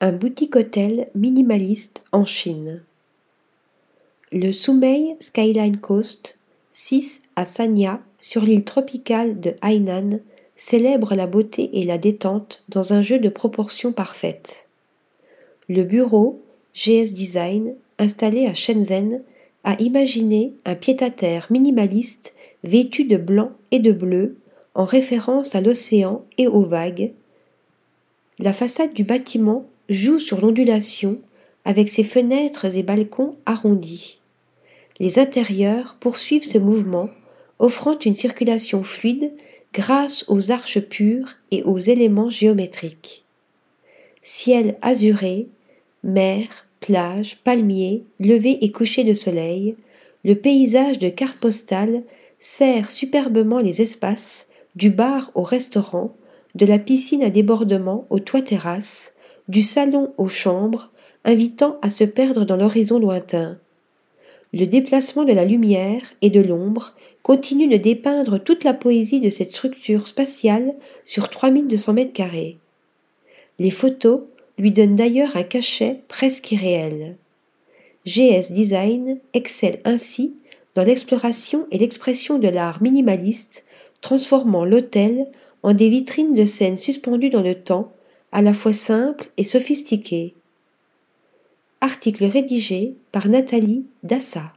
un boutique-hôtel minimaliste en Chine. Le Sumei Skyline Coast, 6 à Sanya, sur l'île tropicale de Hainan, célèbre la beauté et la détente dans un jeu de proportions parfaites. Le bureau GS Design, installé à Shenzhen, a imaginé un pied-à-terre minimaliste vêtu de blanc et de bleu en référence à l'océan et aux vagues. La façade du bâtiment joue sur l'ondulation avec ses fenêtres et balcons arrondis. Les intérieurs poursuivent ce mouvement, offrant une circulation fluide grâce aux arches pures et aux éléments géométriques. Ciel azuré, mer, plage, palmiers, lever et coucher de soleil, le paysage de carte postale sert superbement les espaces, du bar au restaurant, de la piscine à débordement au toit terrasse, du salon aux chambres, invitant à se perdre dans l'horizon lointain. Le déplacement de la lumière et de l'ombre continue de dépeindre toute la poésie de cette structure spatiale sur 3200 mètres carrés. Les photos lui donnent d'ailleurs un cachet presque irréel. GS Design excelle ainsi dans l'exploration et l'expression de l'art minimaliste, transformant l'hôtel en des vitrines de scènes suspendues dans le temps à la fois simple et sophistiqué. Article rédigé par Nathalie Dassa.